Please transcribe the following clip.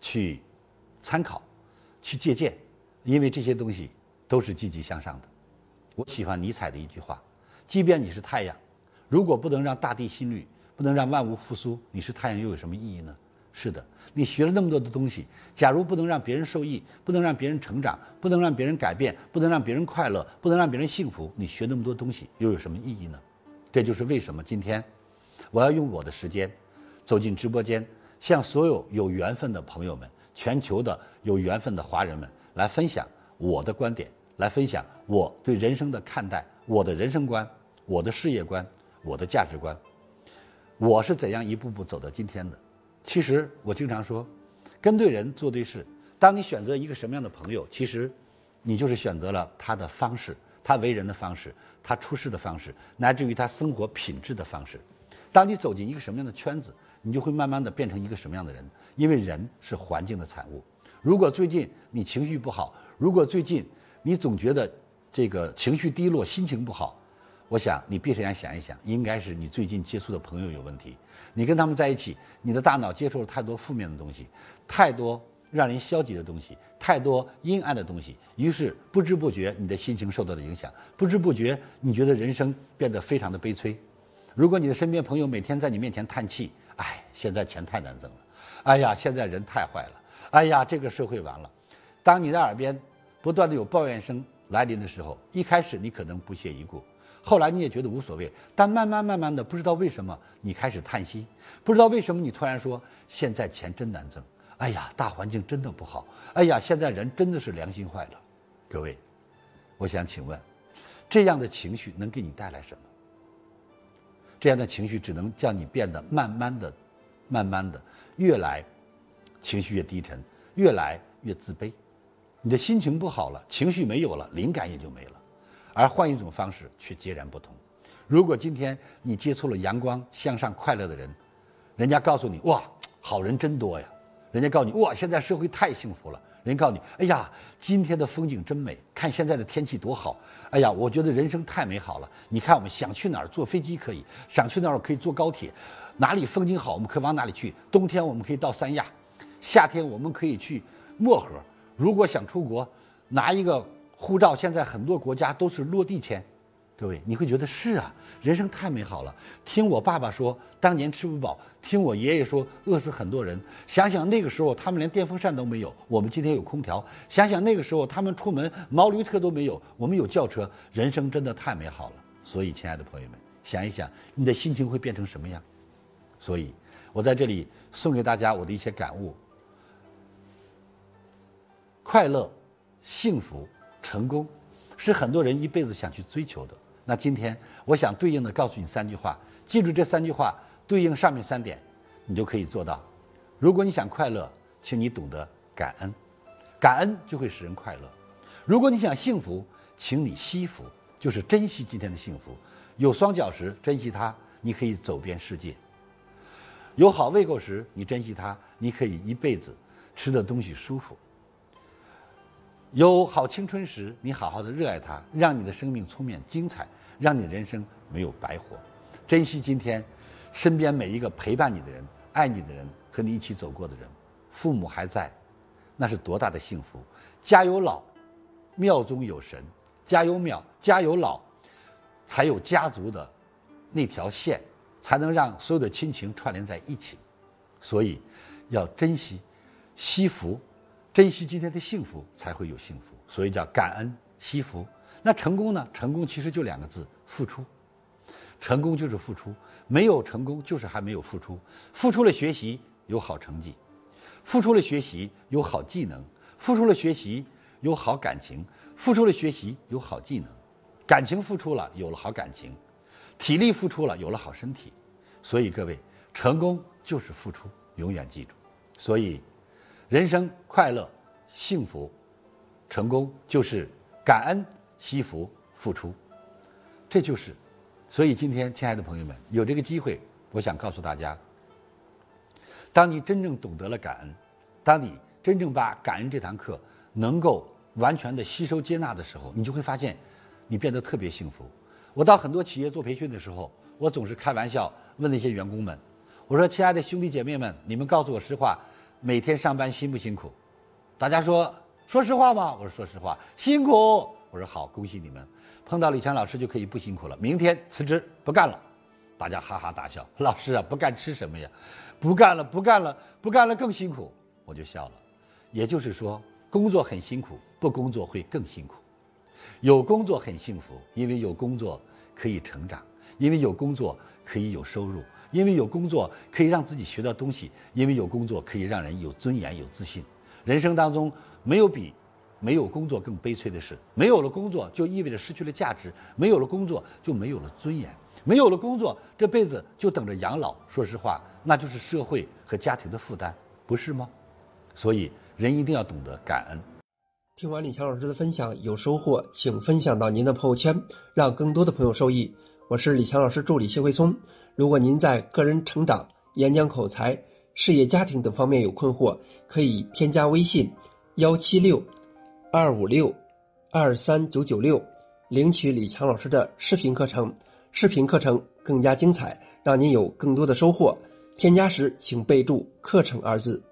去参考、去借鉴，因为这些东西都是积极向上的。我喜欢尼采的一句话：即便你是太阳，如果不能让大地心律，不能让万物复苏，你是太阳又有什么意义呢？是的，你学了那么多的东西，假如不能让别人受益，不能让别人成长，不能让别人改变，不能让别人快乐，不能让别人幸福，你学那么多东西又有什么意义呢？这就是为什么今天我要用我的时间走进直播间，向所有有缘分的朋友们、全球的有缘分的华人们来分享我的观点，来分享我对人生的看待，我的人生观、我的事业观、我的价值观，我是怎样一步步走到今天的。其实我经常说，跟对人做对事。当你选择一个什么样的朋友，其实你就是选择了他的方式，他为人的方式，他处事的方式，乃至于他生活品质的方式。当你走进一个什么样的圈子，你就会慢慢的变成一个什么样的人。因为人是环境的产物。如果最近你情绪不好，如果最近你总觉得这个情绪低落、心情不好，我想你闭上眼想一想，应该是你最近接触的朋友有问题。你跟他们在一起，你的大脑接受了太多负面的东西，太多让人消极的东西，太多阴暗的东西，于是不知不觉你的心情受到了影响，不知不觉你觉得人生变得非常的悲催。如果你的身边朋友每天在你面前叹气，哎，现在钱太难挣了，哎呀，现在人太坏了，哎呀，这个社会完了。当你的耳边不断的有抱怨声来临的时候，一开始你可能不屑一顾。后来你也觉得无所谓，但慢慢慢慢的，不知道为什么你开始叹息，不知道为什么你突然说现在钱真难挣，哎呀，大环境真的不好，哎呀，现在人真的是良心坏了。各位，我想请问，这样的情绪能给你带来什么？这样的情绪只能叫你变得慢慢的、慢慢的越来情绪越低沉，越来越自卑，你的心情不好了，情绪没有了，灵感也就没了。而换一种方式却截然不同。如果今天你接触了阳光、向上、快乐的人，人家告诉你：“哇，好人真多呀！”人家告诉你：“哇，现在社会太幸福了。”人告诉你：“哎呀，今天的风景真美，看现在的天气多好！”哎呀，我觉得人生太美好了。你看，我们想去哪儿坐飞机可以，想去哪儿可以坐高铁，哪里风景好我们可以往哪里去。冬天我们可以到三亚，夏天我们可以去漠河。如果想出国，拿一个。护照现在很多国家都是落地签，各位你会觉得是啊，人生太美好了。听我爸爸说，当年吃不饱；听我爷爷说，饿死很多人。想想那个时候，他们连电风扇都没有，我们今天有空调。想想那个时候，他们出门毛驴车都没有，我们有轿车。人生真的太美好了。所以，亲爱的朋友们，想一想，你的心情会变成什么样？所以，我在这里送给大家我的一些感悟：快乐、幸福。成功，是很多人一辈子想去追求的。那今天，我想对应的告诉你三句话，记住这三句话，对应上面三点，你就可以做到。如果你想快乐，请你懂得感恩，感恩就会使人快乐。如果你想幸福，请你惜福，就是珍惜今天的幸福。有双脚时，珍惜它，你可以走遍世界；有好胃口时，你珍惜它，你可以一辈子吃的东西舒服。有好青春时，你好好的热爱它，让你的生命充满精彩，让你的人生没有白活。珍惜今天，身边每一个陪伴你的人、爱你的人和你一起走过的人。父母还在，那是多大的幸福！家有老，庙中有神；家有庙，家有老，才有家族的那条线，才能让所有的亲情串联在一起。所以，要珍惜，惜福。珍惜今天的幸福，才会有幸福。所以叫感恩惜福。那成功呢？成功其实就两个字：付出。成功就是付出，没有成功就是还没有付出。付出了学习有好成绩，付出了学习有好技能，付出了学习有好感情，付出了学习有好技能，感情付出了有了好感情，体力付出了有了好身体。所以各位，成功就是付出，永远记住。所以。人生快乐、幸福、成功，就是感恩、惜福、付出，这就是。所以今天，亲爱的朋友们，有这个机会，我想告诉大家：当你真正懂得了感恩，当你真正把感恩这堂课能够完全的吸收接纳的时候，你就会发现，你变得特别幸福。我到很多企业做培训的时候，我总是开玩笑问那些员工们：“我说，亲爱的兄弟姐妹们，你们告诉我实话。”每天上班辛不辛苦？大家说说实话吗？我说说实话，辛苦。我说好，恭喜你们，碰到李强老师就可以不辛苦了。明天辞职不干了，大家哈哈大笑。老师啊，不干吃什么呀？不干了，不干了，不干了更辛苦。我就笑了。也就是说，工作很辛苦，不工作会更辛苦。有工作很幸福，因为有工作可以成长，因为有工作可以有收入，因为有工作可以让自己学到东西，因为有工作可以让人有尊严、有自信。人生当中没有比没有工作更悲催的事。没有了工作，就意味着失去了价值；没有了工作，就没有了尊严；没有了工作，这辈子就等着养老。说实话，那就是社会和家庭的负担，不是吗？所以，人一定要懂得感恩。听完李强老师的分享，有收获，请分享到您的朋友圈，让更多的朋友受益。我是李强老师助理谢慧聪。如果您在个人成长、演讲口才、事业家庭等方面有困惑，可以添加微信幺七六二五六二三九九六，领取李强老师的视频课程。视频课程更加精彩，让您有更多的收获。添加时请备注“课程”二字。